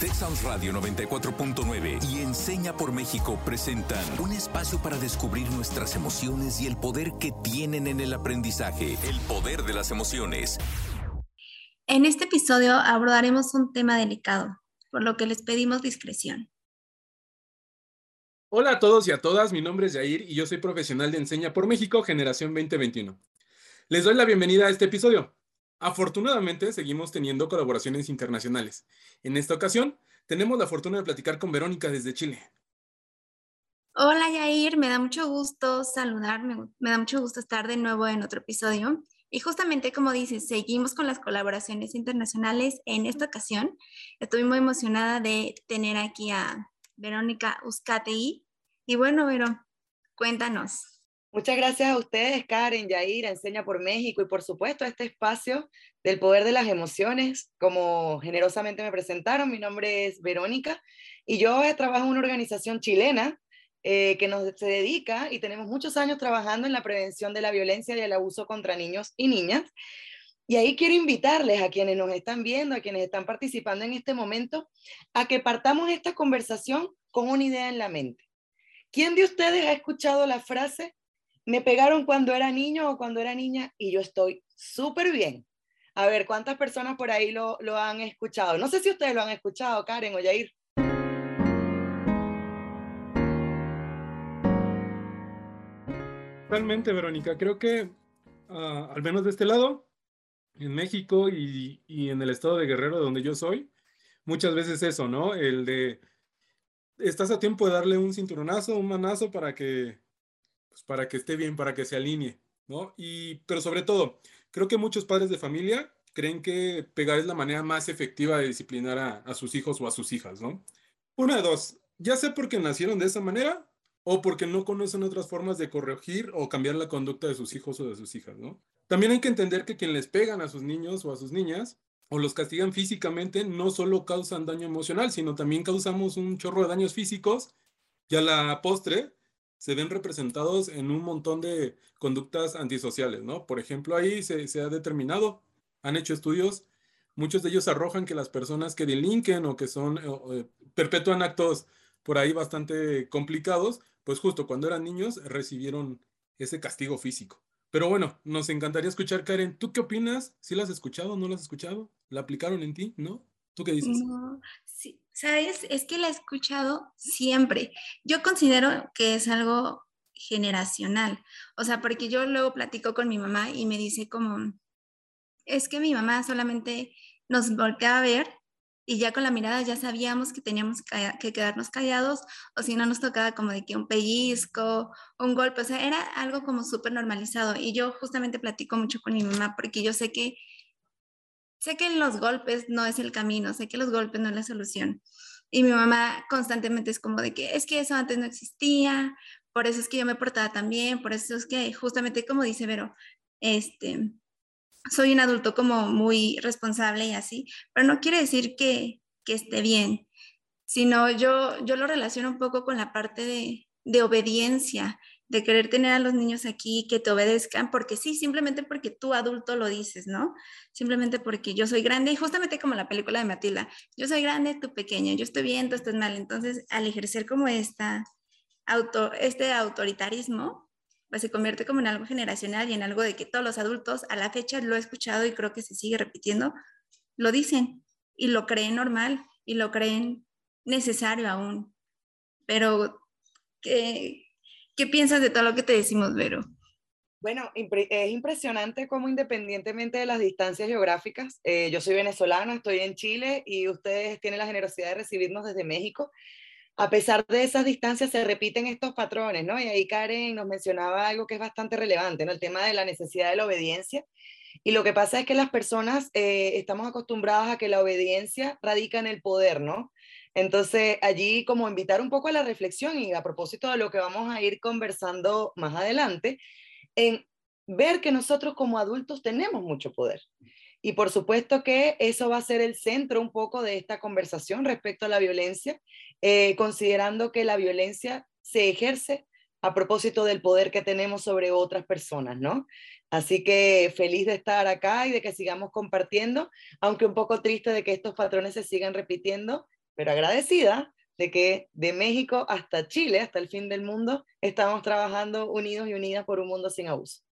Texas Radio 94.9 y Enseña por México presentan un espacio para descubrir nuestras emociones y el poder que tienen en el aprendizaje. El poder de las emociones. En este episodio abordaremos un tema delicado, por lo que les pedimos discreción. Hola a todos y a todas, mi nombre es Jair y yo soy profesional de Enseña por México, generación 2021. Les doy la bienvenida a este episodio. Afortunadamente, seguimos teniendo colaboraciones internacionales. En esta ocasión, tenemos la fortuna de platicar con Verónica desde Chile. Hola Yair, me da mucho gusto saludarme, me da mucho gusto estar de nuevo en otro episodio. Y justamente como dices, seguimos con las colaboraciones internacionales. En esta ocasión, estoy muy emocionada de tener aquí a Verónica Uzcategui. Y bueno, Vero, cuéntanos. Muchas gracias a ustedes, Karen, Yair, Enseña por México y por supuesto a este espacio del poder de las emociones. Como generosamente me presentaron, mi nombre es Verónica y yo trabajo en una organización chilena eh, que nos se dedica y tenemos muchos años trabajando en la prevención de la violencia y el abuso contra niños y niñas. Y ahí quiero invitarles a quienes nos están viendo, a quienes están participando en este momento, a que partamos esta conversación con una idea en la mente. ¿Quién de ustedes ha escuchado la frase me pegaron cuando era niño o cuando era niña y yo estoy súper bien. A ver, ¿cuántas personas por ahí lo, lo, han escuchado? No sé si ustedes lo han escuchado, Karen o Jair. Realmente, Verónica, creo que uh, al menos de este lado, en México y, y, en el estado de Guerrero, donde yo soy, muchas veces eso, ¿no? El de, estás a tiempo de darle un cinturonazo, un manazo para que pues, para que esté bien, para que se alinee, ¿no? Y, pero sobre todo, creo que muchos padres de familia creen que pegar es la manera más efectiva de disciplinar a, a sus hijos o a sus hijas, ¿no? Una de dos, ya sea porque nacieron de esa manera o porque no conocen otras formas de corregir o cambiar la conducta de sus hijos o de sus hijas, ¿no? También hay que entender que quien les pegan a sus niños o a sus niñas o los castigan físicamente no solo causan daño emocional, sino también causamos un chorro de daños físicos y a la postre se ven representados en un montón de conductas antisociales, ¿no? Por ejemplo, ahí se, ha determinado, han hecho estudios, muchos de ellos arrojan que las personas que delinquen o que son, eh, perpetúan actos por ahí bastante complicados, pues justo cuando eran niños recibieron ese castigo físico. Pero bueno, nos encantaría escuchar, Karen, ¿tú qué opinas? ¿Sí la has escuchado? ¿No la has escuchado? ¿La aplicaron en ti? ¿No? ¿Tú qué dices? No, sí, sabes, es que la he escuchado siempre. Yo considero que es algo generacional, o sea, porque yo luego platico con mi mamá y me dice como, es que mi mamá solamente nos volteaba a ver y ya con la mirada ya sabíamos que teníamos que quedarnos callados o si no nos tocaba como de que un pellizco, un golpe, o sea, era algo como súper normalizado y yo justamente platico mucho con mi mamá porque yo sé que sé que los golpes no es el camino, sé que los golpes no es la solución. Y mi mamá constantemente es como de que es que eso antes no existía, por eso es que yo me portaba tan bien, por eso es que justamente como dice Vero, este, soy un adulto como muy responsable y así, pero no quiere decir que, que esté bien, sino yo, yo lo relaciono un poco con la parte de, de obediencia de querer tener a los niños aquí que te obedezcan, porque sí, simplemente porque tú adulto lo dices, ¿no? Simplemente porque yo soy grande, y justamente como la película de Matilda, yo soy grande, tú pequeña, yo estoy bien, tú estás mal. Entonces, al ejercer como esta, auto, este autoritarismo, pues se convierte como en algo generacional y en algo de que todos los adultos, a la fecha lo he escuchado y creo que se sigue repitiendo, lo dicen y lo creen normal y lo creen necesario aún. Pero que ¿Qué piensas de todo lo que te decimos, Vero? Bueno, es impresionante cómo independientemente de las distancias geográficas, eh, yo soy venezolana, estoy en Chile y ustedes tienen la generosidad de recibirnos desde México. A pesar de esas distancias se repiten estos patrones, ¿no? Y ahí Karen nos mencionaba algo que es bastante relevante, ¿no? El tema de la necesidad de la obediencia. Y lo que pasa es que las personas eh, estamos acostumbradas a que la obediencia radica en el poder, ¿no? Entonces, allí como invitar un poco a la reflexión y a propósito de lo que vamos a ir conversando más adelante, en ver que nosotros como adultos tenemos mucho poder. Y por supuesto que eso va a ser el centro un poco de esta conversación respecto a la violencia, eh, considerando que la violencia se ejerce a propósito del poder que tenemos sobre otras personas, ¿no? Así que feliz de estar acá y de que sigamos compartiendo, aunque un poco triste de que estos patrones se sigan repitiendo pero agradecida de que de México hasta Chile, hasta el fin del mundo, estamos trabajando unidos y unidas por un mundo sin abuso.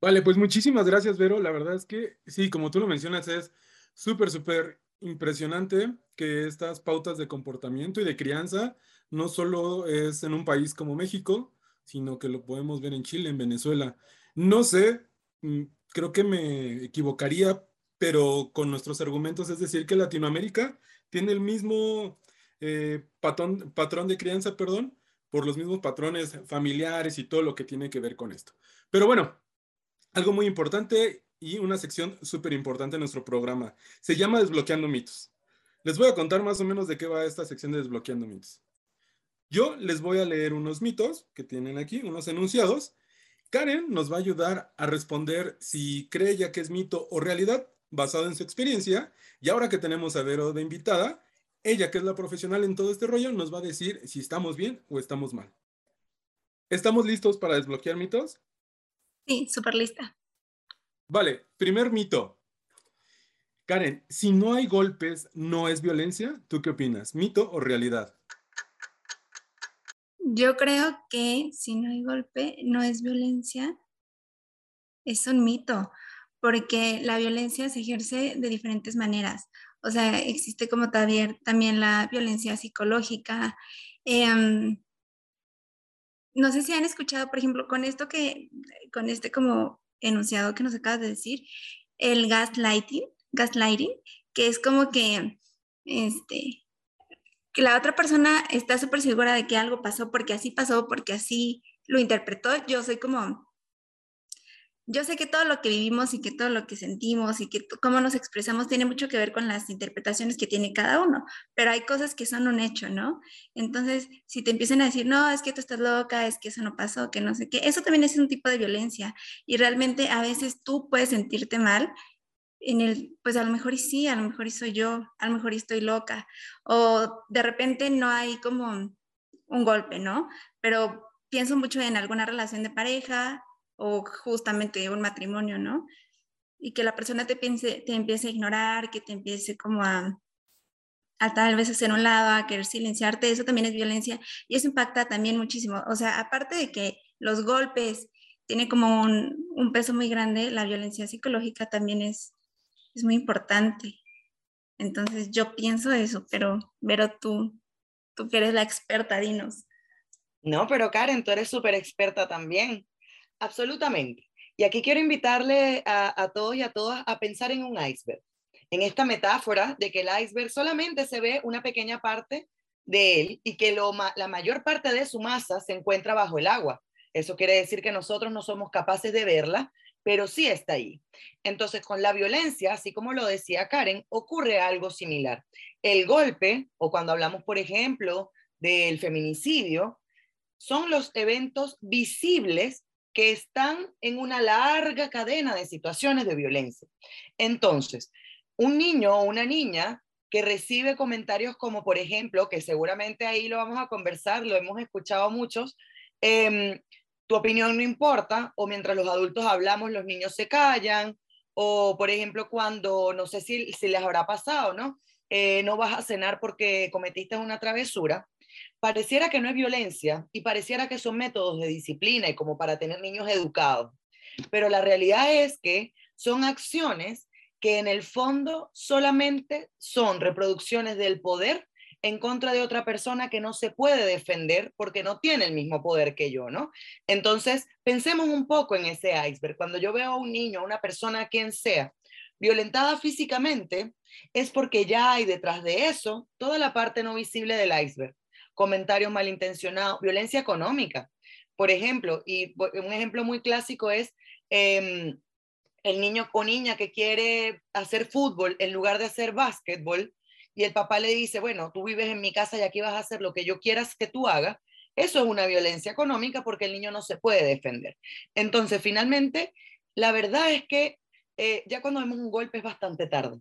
Vale, pues muchísimas gracias, Vero. La verdad es que sí, como tú lo mencionas, es súper, súper impresionante que estas pautas de comportamiento y de crianza no solo es en un país como México, sino que lo podemos ver en Chile, en Venezuela. No sé, mm, creo que me equivocaría, pero con nuestros argumentos, es decir, que Latinoamérica tiene el mismo eh, patrón, patrón de crianza, perdón, por los mismos patrones familiares y todo lo que tiene que ver con esto. Pero bueno, algo muy importante y una sección súper importante en nuestro programa. Se llama Desbloqueando mitos. Les voy a contar más o menos de qué va esta sección de Desbloqueando mitos. Yo les voy a leer unos mitos que tienen aquí, unos enunciados. Karen nos va a ayudar a responder si cree ya que es mito o realidad basado en su experiencia. Y ahora que tenemos a Vero de invitada, ella que es la profesional en todo este rollo nos va a decir si estamos bien o estamos mal. ¿Estamos listos para desbloquear mitos? Sí, súper lista. Vale, primer mito. Karen, si no hay golpes, ¿no es violencia? ¿Tú qué opinas? ¿Mito o realidad? Yo creo que si no hay golpe, no es violencia. Es un mito, porque la violencia se ejerce de diferentes maneras. O sea, existe como también, la violencia psicológica. Em, no sé si han escuchado, por ejemplo, con esto que, con este como enunciado que nos acabas de decir, el gaslighting, gaslighting, que es como que, este, que la otra persona está súper segura de que algo pasó porque así pasó, porque así lo interpretó. Yo soy como, yo sé que todo lo que vivimos y que todo lo que sentimos y que cómo nos expresamos tiene mucho que ver con las interpretaciones que tiene cada uno, pero hay cosas que son un hecho, ¿no? Entonces, si te empiezan a decir, no, es que tú estás loca, es que eso no pasó, que no sé qué, eso también es un tipo de violencia y realmente a veces tú puedes sentirte mal en el, pues a lo mejor y sí, a lo mejor y soy yo, a lo mejor estoy loca, o de repente no hay como un golpe, ¿no? Pero pienso mucho en alguna relación de pareja o justamente un matrimonio, ¿no? Y que la persona te, piense, te empiece a ignorar, que te empiece como a, a tal vez hacer un lado, a querer silenciarte, eso también es violencia y eso impacta también muchísimo. O sea, aparte de que los golpes tienen como un, un peso muy grande, la violencia psicológica también es, es muy importante. Entonces yo pienso eso, pero pero tú, tú que eres la experta, dinos. No, pero Karen, tú eres súper experta también. Absolutamente. Y aquí quiero invitarle a, todos y a todas a pensar en un iceberg, en esta metáfora de que el iceberg solamente se ve una pequeña parte de él y que la mayor parte de su masa se encuentra bajo el agua. Eso quiere decir que nosotros no somos capaces de verla, pero sí está ahí. Entonces, con la violencia, así como lo decía Karen, ocurre algo similar. El golpe, o cuando hablamos, por ejemplo, del feminicidio, son los eventos visibles que están en una larga cadena de situaciones de violencia. Entonces, un niño o una niña que recibe comentarios como, por ejemplo, que seguramente ahí lo vamos a conversar, lo hemos escuchado muchos, em, tu opinión no importa, o mientras los adultos hablamos, los niños se callan, o por ejemplo, cuando, no sé si, si les habrá pasado, ¿no? Eh, no vas a cenar porque cometiste una travesura, pareciera que no es violencia y pareciera que son métodos de disciplina y como para tener niños educados. Pero la realidad es que son acciones que en el fondo solamente son reproducciones del poder en contra de otra persona que no se puede defender porque no tiene el mismo poder que yo, ¿no? Entonces, pensemos un poco en ese iceberg. Cuando yo veo a un niño, a una persona, quien sea, violentada físicamente, es porque ya hay detrás de eso toda la parte no visible del iceberg comentarios malintencionados, violencia económica. Por ejemplo, y un ejemplo muy clásico es em, el niño o niña que quiere hacer fútbol en lugar de hacer básquetbol y el papá le dice, bueno, tú vives en mi casa y aquí vas a hacer lo que yo quieras que tú hagas. Eso es una violencia económica porque el niño no se puede defender. Entonces, finalmente, la verdad es que eh, ya cuando vemos un golpe es bastante tarde.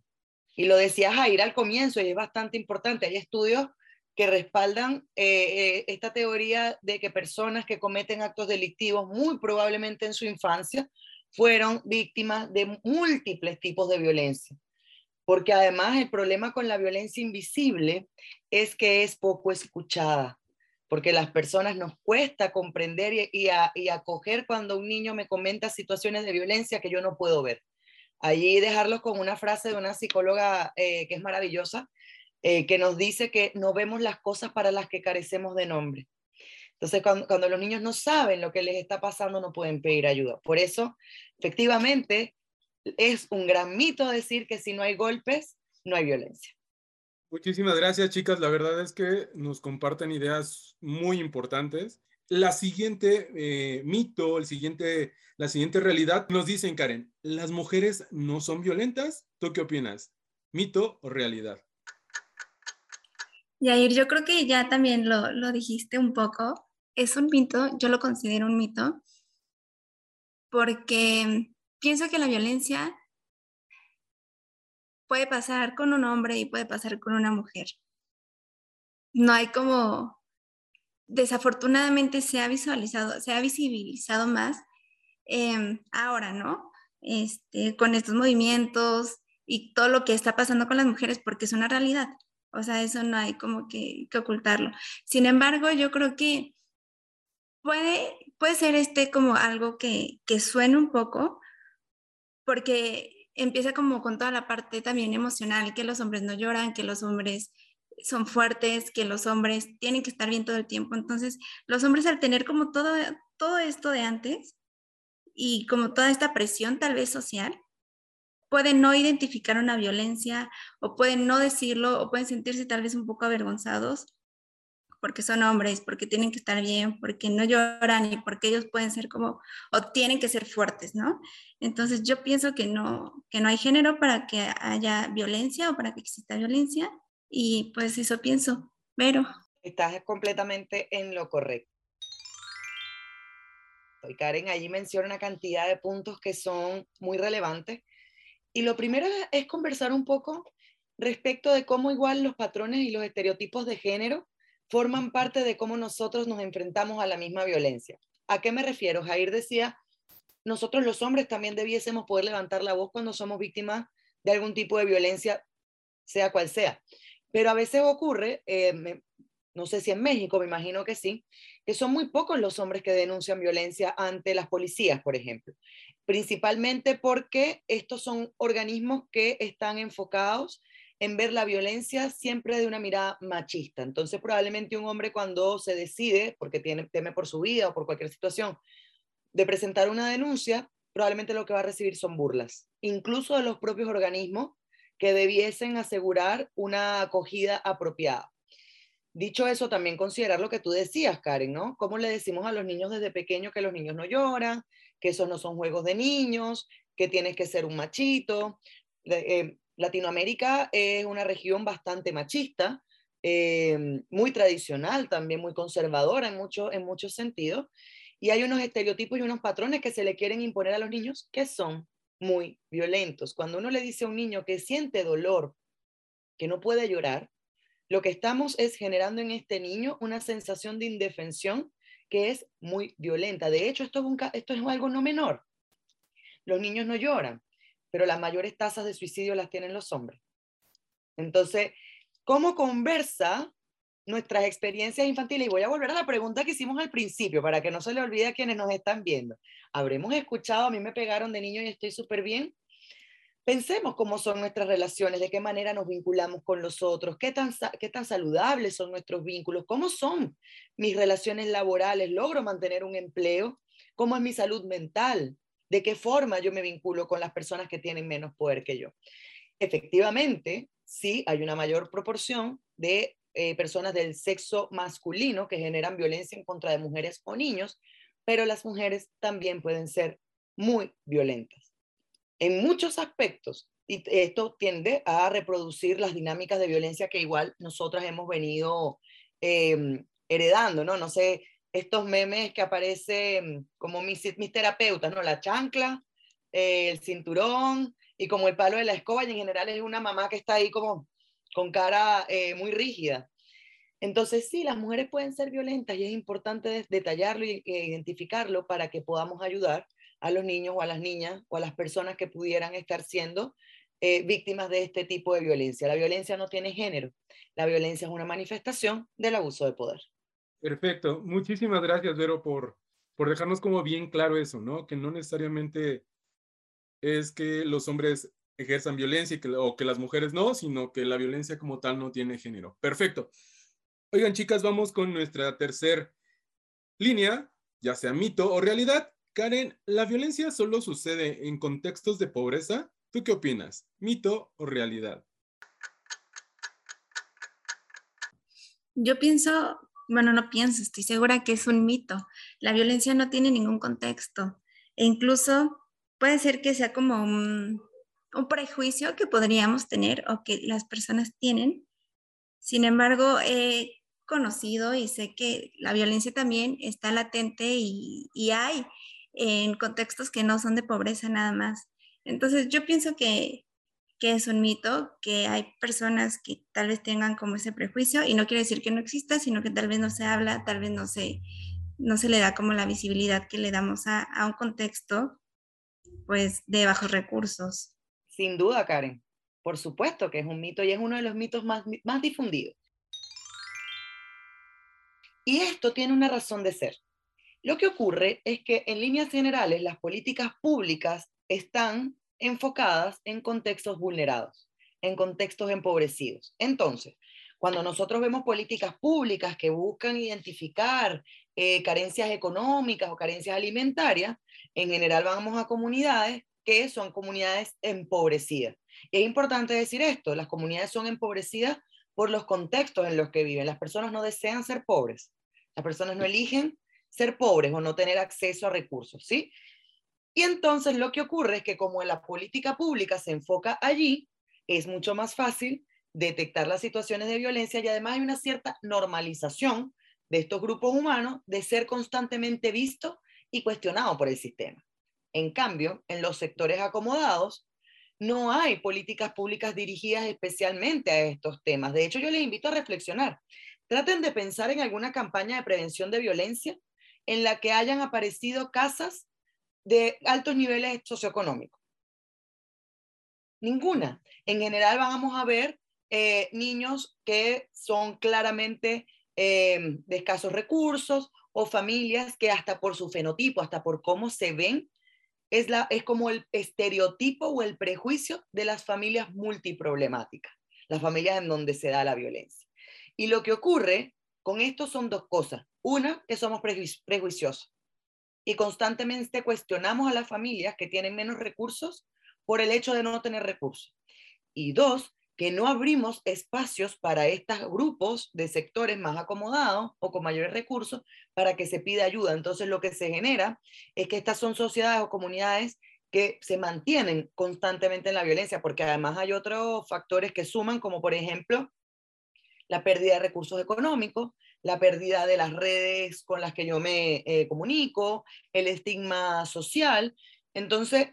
Y lo decía Jair al comienzo y es bastante importante. Hay estudios que respaldan eh, eh, esta teoría de que personas que cometen actos delictivos muy probablemente en su infancia fueron víctimas de múltiples tipos de violencia. porque además el problema con la violencia invisible es que es poco escuchada, porque las personas nos cuesta comprender y, acoger cuando un niño me comenta situaciones de violencia que yo no puedo ver. Allí dejarlo con una frase de una psicóloga eh, que es maravillosa, eh, que nos dice que no vemos las cosas para las que carecemos de nombre. Entonces, cuando, cuando, los niños no saben lo que les está pasando, no pueden pedir ayuda. Por eso, efectivamente, es un gran mito decir que si no hay golpes, no hay violencia. Muchísimas gracias, chicas. La verdad es que nos comparten ideas muy importantes. La siguiente eh, mito, el siguiente, la siguiente realidad, nos dicen, Karen, las mujeres no son violentas. ¿Tú qué opinas? ¿Mito o realidad? Yair, yo creo que ya también lo, lo dijiste un poco. Es un mito, yo lo considero un mito, porque pienso que la violencia puede pasar con un hombre y puede pasar con una mujer. No hay como, desafortunadamente se ha visualizado, se ha visibilizado más em, ahora, ¿no? Este, con estos movimientos y todo lo que está pasando con las mujeres, porque es una realidad. O sea, eso no hay como que, ocultarlo. Sin embargo, yo creo que puede, puede ser este como algo que, que suene un poco, porque empieza como con toda la parte también emocional, que los hombres no lloran, que los hombres son fuertes, que los hombres tienen que estar bien todo el tiempo. Entonces, los hombres al tener como todo, todo esto de antes y como toda esta presión tal vez social, pueden no identificar una violencia o pueden no decirlo o pueden sentirse tal vez un poco avergonzados porque son hombres, porque tienen que estar bien, porque no lloran y porque ellos pueden ser como, o tienen que ser fuertes, ¿no? Entonces yo pienso que no, que no hay género para que haya violencia o para que exista violencia y pues eso pienso, pero... Estás completamente en lo correcto. Y Karen allí menciona una cantidad de puntos que son muy relevantes. Y lo primero es conversar un poco respecto de cómo igual los patrones y los estereotipos de género forman parte de cómo nosotros nos enfrentamos a la misma violencia. ¿A qué me refiero? Jair decía, nosotros los hombres también debiésemos poder levantar la voz cuando somos víctimas de algún tipo de violencia, sea cual sea. Pero a veces ocurre, eh, no sé si en México, me imagino que sí, que son muy pocos los hombres que denuncian violencia ante las policías, por ejemplo. Principalmente porque estos son organismos que están enfocados en ver la violencia siempre de una mirada machista. Entonces, probablemente un hombre cuando se decide, porque tiene, teme por su vida o por cualquier situación, de presentar una denuncia, probablemente lo que va a recibir son burlas, incluso de los propios organismos que debiesen asegurar una acogida apropiada. Dicho eso, también considerar lo que tú decías, Karen, ¿no? ¿Cómo le decimos a los niños desde pequeños que los niños no lloran, que esos no son juegos de niños, que tienes que ser un machito? Eh, Latinoamérica es una región bastante machista, eh, muy tradicional, también muy conservadora en, mucho, en muchos sentidos, y hay unos estereotipos y unos patrones que se le quieren imponer a los niños que son muy violentos. Cuando uno le dice a un niño que siente dolor, que no puede llorar, lo que estamos es generando en este niño una sensación de indefensión que es muy violenta. De hecho, esto es, algo no menor. Los niños no lloran, pero las mayores tasas de suicidio las tienen los hombres. Entonces, ¿cómo conversa nuestras experiencias infantiles? Y voy a volver a la pregunta que hicimos al principio, para que no se le olvide a quienes nos están viendo. ¿Habremos escuchado, a mí me pegaron de niño y estoy súper bien? Pensemos cómo son nuestras relaciones, de qué manera nos vinculamos con los otros, qué tan, qué tan saludables son nuestros vínculos, cómo son mis relaciones laborales, logro mantener un empleo, cómo es mi salud mental, de qué forma yo me vinculo con las personas que tienen menos poder que yo. Efectivamente, sí hay una mayor proporción de eh, personas del sexo masculino que generan violencia en contra de mujeres o niños, pero las mujeres también pueden ser muy violentas en muchos aspectos. Y esto tiende a reproducir las dinámicas de violencia que igual nosotras hemos venido em, heredando, ¿no? No sé, estos memes que aparecen como mis, terapeutas, ¿no? La chancla, el cinturón y como el palo de la escoba y en general es una mamá que está ahí como con cara eh, muy rígida. Entonces sí, las mujeres pueden ser violentas y es importante detallarlo e identificarlo para que podamos ayudar a los niños o a las niñas o a las personas que pudieran estar siendo eh, víctimas de este tipo de violencia. La violencia no tiene género, la violencia es una manifestación del abuso de poder. Perfecto, muchísimas gracias, Vero, por, por dejarnos como bien claro eso, ¿no? Que no necesariamente es que los hombres ejerzan violencia o que las mujeres no, sino que la violencia como tal no tiene género. Perfecto. Oigan, chicas, vamos con nuestra tercer línea, ya sea mito o realidad. Karen, ¿la violencia solo sucede en contextos de pobreza? ¿Tú qué opinas? ¿Mito o realidad? Yo pienso, bueno, no pienso, estoy segura que es un mito. La violencia no tiene ningún contexto. E incluso puede ser que sea como un, prejuicio que podríamos tener o que las personas tienen. Sin embargo, he conocido y sé que la violencia también está latente y hay en contextos que no son de pobreza nada más. Entonces, yo pienso que, que es un mito, que hay personas que tal vez tengan como ese prejuicio y no quiere decir que no exista, sino que tal vez no se habla, tal vez no se, no se le da como la visibilidad que le damos a, a un contexto pues de bajos recursos. Sin duda, Karen. Por supuesto que es un mito y es uno de los mitos más, más difundidos. Y esto tiene una razón de ser. Lo que ocurre es que en líneas generales las políticas públicas están enfocadas en contextos vulnerados, en contextos empobrecidos. Entonces, cuando nosotros vemos políticas públicas que buscan identificar eh, carencias económicas o carencias alimentarias, en general vamos a comunidades que son comunidades empobrecidas. Y es importante decir esto, las comunidades son empobrecidas por los contextos en los que viven. Las personas no desean ser pobres, las personas no eligen ser pobres o no tener acceso a recursos, ¿sí? Y entonces lo que ocurre es que como la política pública se enfoca allí, es mucho más fácil detectar las situaciones de violencia y además hay una cierta normalización de estos grupos humanos de ser constantemente visto y cuestionado por el sistema. En cambio, en los sectores acomodados, no hay políticas públicas dirigidas especialmente a estos temas. De hecho, yo les invito a reflexionar. Traten de pensar en alguna campaña de prevención de violencia en la que hayan aparecido casas de altos niveles socioeconómicos. Ninguna. En general vamos a ver eh, niños que son claramente eh, de escasos recursos o familias que hasta por su fenotipo, hasta por cómo se ven, es, la, es como el estereotipo o el prejuicio de las familias multiproblemáticas, las familias en donde se da la violencia. Y lo que ocurre con esto son dos cosas. Una, que somos prejuiciosos y constantemente cuestionamos a las familias que tienen menos recursos por el hecho de no tener recursos. Y dos, que no abrimos espacios para estos grupos de sectores más acomodados o con mayores recursos para que se pida ayuda. Entonces lo que se genera es que estas son sociedades o comunidades que se mantienen constantemente en la violencia, porque además hay otros factores que suman, como por ejemplo la pérdida de recursos económicos, la pérdida de las redes con las que yo me eh, comunico, el estigma social. Entonces,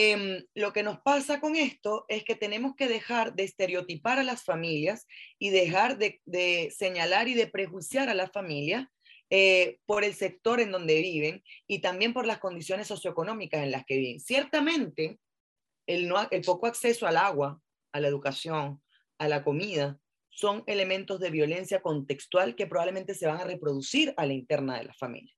Em, lo que nos pasa con esto es que tenemos que dejar de estereotipar a las familias y dejar de, señalar y de prejuiciar a las familias eh, por el sector en donde viven y también por las condiciones socioeconómicas en las que viven. Ciertamente, el, el poco acceso al agua, a la educación, a la comida, son elementos de violencia contextual que probablemente se van a reproducir a la interna de la familia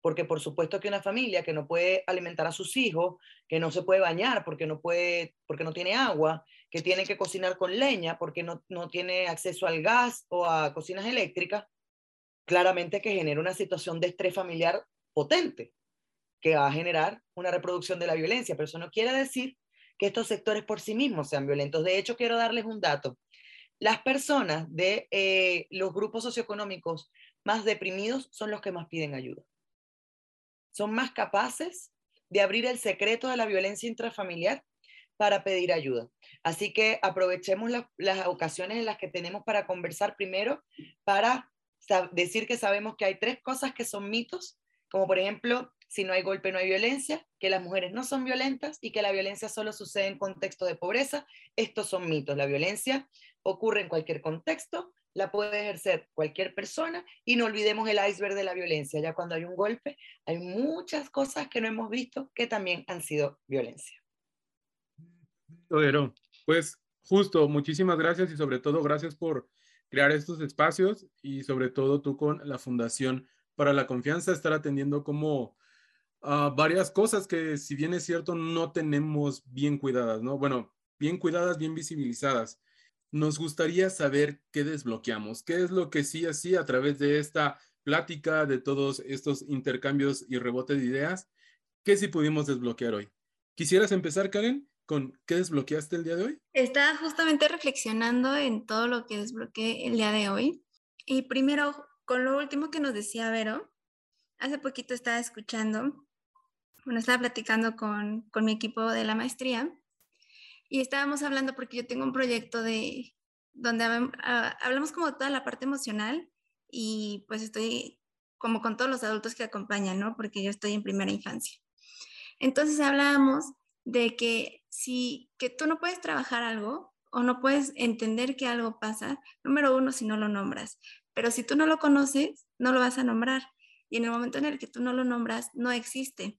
porque por supuesto que una familia que no puede alimentar a sus hijos, que no se puede bañar porque no, puede, porque no tiene agua, que tiene que cocinar con leña porque no, no tiene acceso al gas o a cocinas eléctricas, claramente que genera una situación de estrés familiar potente, que va a generar una reproducción de la violencia, pero eso no quiere decir que estos sectores por sí mismos sean violentos. De hecho, quiero darles un dato. Las personas de eh, los grupos socioeconómicos más deprimidos son los que más piden ayuda son más capaces de abrir el secreto de la violencia intrafamiliar para pedir ayuda. Así que aprovechemos las ocasiones en las que tenemos para conversar primero, para decir que sabemos que hay tres cosas que son mitos, como por ejemplo, si no hay golpe no hay violencia, que las mujeres no son violentas y que la violencia solo sucede en contexto de pobreza. Estos son mitos. La violencia ocurre en cualquier contexto, la puede ejercer cualquier persona y no olvidemos el iceberg de la violencia. Ya cuando hay un golpe, hay muchas cosas que no hemos visto que también han sido violencia. Pero Pues justo, muchísimas gracias y sobre todo gracias por crear estos espacios y sobre todo tú con la Fundación para la Confianza, estar atendiendo como varias cosas que si bien es cierto no tenemos bien cuidadas, ¿no? Bueno, bien cuidadas, bien visibilizadas. Nos gustaría saber qué desbloqueamos, qué es lo que sí así a través de esta plática, de todos estos intercambios y rebote de ideas, qué sí pudimos desbloquear hoy. ¿Quisieras empezar, Karen? con qué desbloqueaste el día de hoy? Estaba justamente reflexionando en todo lo que desbloqueé el día de hoy. Y primero, con lo último que nos decía Vero, hace poquito estaba escuchando, bueno, estaba platicando con, con mi equipo de la maestría y estábamos hablando porque yo tengo un proyecto de donde ah, hablamos como toda la parte emocional y pues estoy como con todos los adultos que acompañan, ¿no? Porque yo estoy en primera infancia. Entonces hablábamos de que si que tú no puedes trabajar algo o no puedes entender que algo pasa, número uno, si no lo nombras. Pero si tú no lo conoces, no lo vas a nombrar. Y en el momento en el que tú no lo nombras, no existe.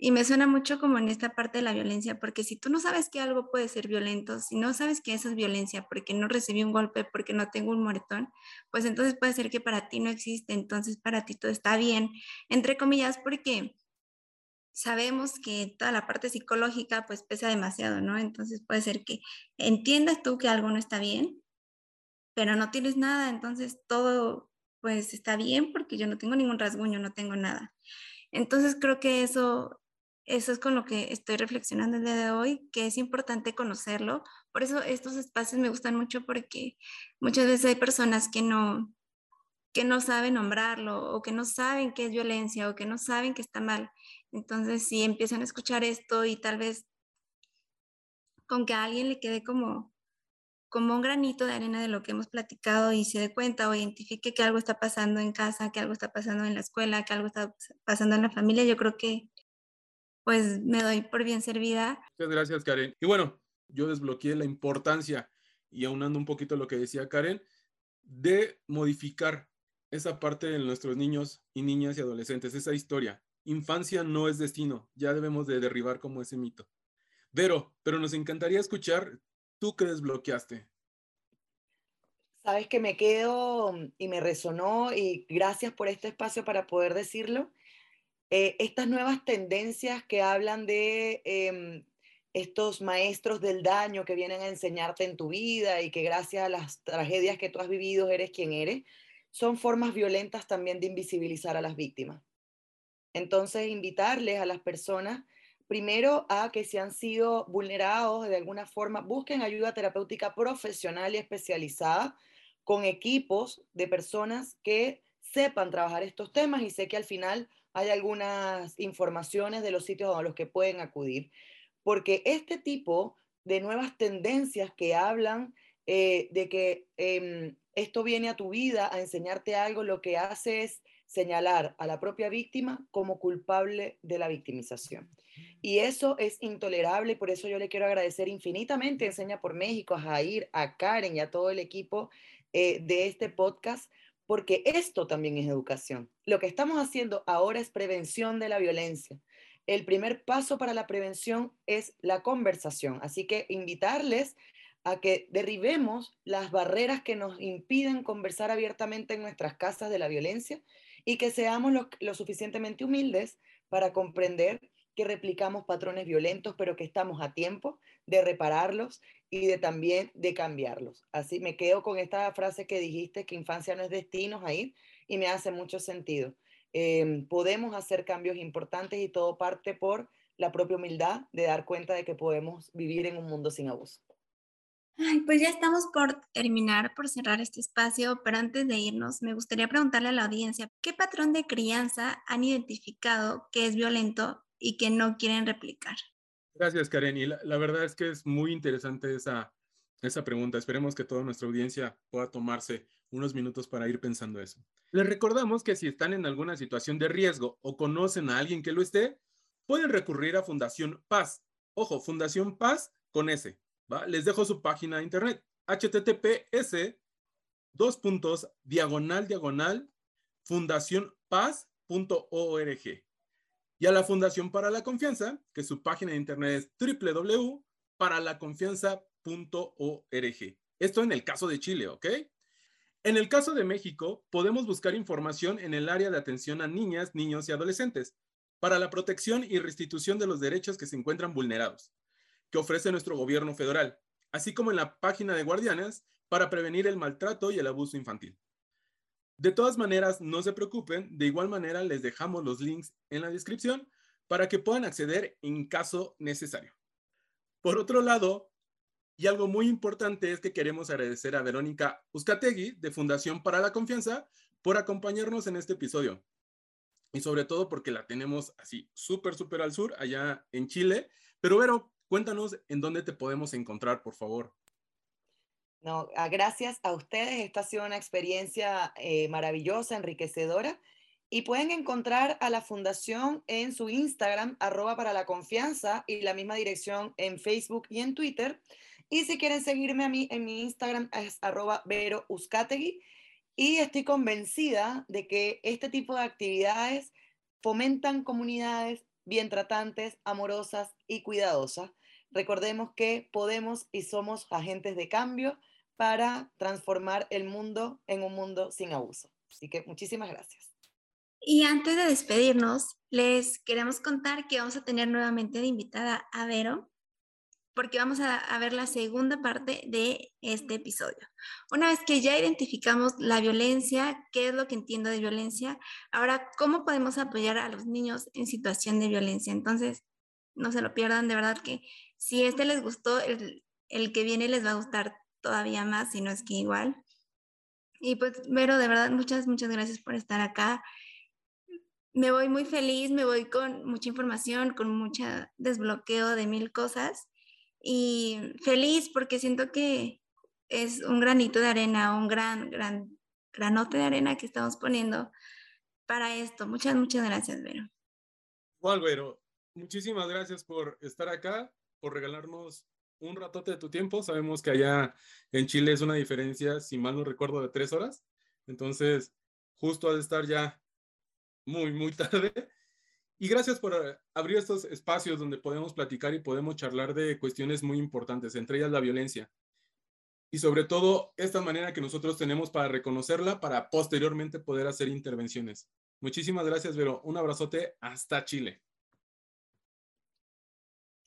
Y me suena mucho como en esta parte de la violencia, porque si tú no sabes que algo puede ser violento, si no sabes que eso es violencia porque no recibí un golpe, porque no tengo un moretón, pues entonces puede ser que para ti no existe, entonces para ti todo está bien, entre comillas, porque sabemos que toda la parte psicológica pues pesa demasiado, ¿no? Entonces puede ser que entiendas tú que algo no está bien, pero no tienes nada, entonces todo pues está bien porque yo no tengo ningún rasguño, no tengo nada. Entonces creo que eso, eso es con lo que estoy reflexionando el día de hoy, que es importante conocerlo. Por eso estos espacios me gustan mucho porque muchas veces hay personas que no, que no saben nombrarlo o que no saben qué es violencia o que no saben que está mal. Entonces, si empiezan a escuchar esto y tal vez con que a alguien le quede como, como un granito de arena de lo que hemos platicado y se dé cuenta o identifique que algo está pasando en casa, que algo está pasando en la escuela, que algo está pasando en la familia, yo creo que pues me doy por bien servida. Muchas gracias, Karen. Y bueno, yo desbloqueé la importancia y aunando un poquito lo que decía Karen, de modificar esa parte de nuestros niños y niñas y adolescentes, esa historia. Infancia no es destino, ya debemos de derribar como ese mito. Vero, pero nos encantaría escuchar tú que desbloqueaste. Sabes que me quedo y me resonó y gracias por este espacio para poder decirlo. Eh, estas nuevas tendencias que hablan de em, estos maestros del daño que vienen a enseñarte en tu vida y que gracias a las tragedias que tú has vivido eres quien eres, son formas violentas también de invisibilizar a las víctimas. Entonces, invitarles a las personas, primero, a que si han sido vulnerados de alguna forma, busquen ayuda terapéutica profesional y especializada con equipos de personas que sepan trabajar estos temas y sé que al final hay algunas informaciones de los sitios a los que pueden acudir, porque este tipo de nuevas tendencias que hablan eh, de que em, esto viene a tu vida a enseñarte algo, lo que hace es señalar a la propia víctima como culpable de la victimización. Y eso es intolerable por eso yo le quiero agradecer infinitamente Enseña por México, a Jair, a Karen y a todo el equipo eh, de este podcast, porque esto también es educación. Lo que estamos haciendo ahora es prevención de la violencia. El primer paso para la prevención es la conversación. Así que invitarles a que derribemos las barreras que nos impiden conversar abiertamente en nuestras casas de la violencia y que seamos lo, suficientemente humildes para comprender que replicamos patrones violentos, pero que estamos a tiempo de repararlos y de también de cambiarlos. Así me quedo con esta frase que dijiste, que infancia no es destino, ahí, y me hace mucho sentido. Em, podemos hacer cambios importantes y todo parte por la propia humildad de dar cuenta de que podemos vivir en un mundo sin abuso. Ay, pues ya estamos por terminar, por cerrar este espacio, pero antes de irnos, me gustaría preguntarle a la audiencia, ¿qué patrón de crianza han identificado que es violento y que no quieren replicar? Gracias, Karen. Y la, verdad es que es muy interesante esa, esa pregunta. Esperemos que toda nuestra audiencia pueda tomarse unos minutos para ir pensando eso. Les recordamos que si están en alguna situación de riesgo o conocen a alguien que lo esté, pueden recurrir a Fundación Paz. Ojo, Fundación Paz con S les dejo su página de internet, https dos puntos diagonal diagonal fundacionpaz.org. Y a la Fundación para la Confianza, que su página de internet es www.paralaconfianza.org. Esto en el caso de Chile, ¿ok? En el caso de México, podemos buscar información en el área de atención a niñas, niños y adolescentes para la protección y restitución de los derechos que se encuentran vulnerados, que ofrece nuestro gobierno federal, así como en la página de Guardianes para prevenir el maltrato y el abuso infantil. De todas maneras, no se preocupen, de igual manera les dejamos los links en la descripción para que puedan acceder en caso necesario. Por otro lado, y algo muy importante es que queremos agradecer a Verónica Uzcategui de Fundación para la Confianza por acompañarnos en este episodio. Y sobre todo porque la tenemos así súper, súper al sur, allá en Chile. Pero Vero, cuéntanos en dónde te podemos encontrar, por favor. No, ah, gracias a ustedes. Esta ha sido una experiencia eh, maravillosa, enriquecedora. Y pueden encontrar a la fundación en su Instagram, arroba para la confianza, y la misma dirección en Facebook y en Twitter. Y si quieren seguirme a mí en mi Instagram es arroba Vero Y estoy convencida de que este tipo de actividades fomentan comunidades bien tratantes, amorosas y cuidadosas. Recordemos que podemos y somos agentes de cambio para transformar el mundo en un mundo sin abuso. Así que muchísimas gracias. Y antes de despedirnos, les queremos contar que vamos a tener nuevamente de invitada a Vero, porque vamos a, ver la segunda parte de este episodio. Una vez que ya identificamos la violencia, qué es lo que entiendo de violencia, ahora, ¿cómo podemos apoyar a los niños en situación de violencia? Entonces, no se lo pierdan, de verdad que si este les gustó, el, el que viene les va a gustar todavía más, si no es que igual. Y pues, Vero, de verdad, muchas, muchas gracias por estar acá. Me voy muy feliz, me voy con mucha información, con mucho desbloqueo de mil cosas y feliz porque siento que es un granito de arena, un gran, gran granote de arena que estamos poniendo para esto. Muchas, muchas gracias, Vero. Igual, Vero, muchísimas gracias por estar acá, por regalarnos un ratote de tu tiempo. Sabemos que allá en Chile es una diferencia, si mal no recuerdo, de tres horas. Entonces, justo al estar ya muy, muy tarde. Y gracias por eh, abrir estos espacios donde podemos platicar y podemos charlar de cuestiones muy importantes, entre ellas la violencia. Y sobre todo, esta manera que nosotros tenemos para reconocerla, para posteriormente poder hacer intervenciones. Muchísimas gracias, Vero. Un abrazote hasta Chile.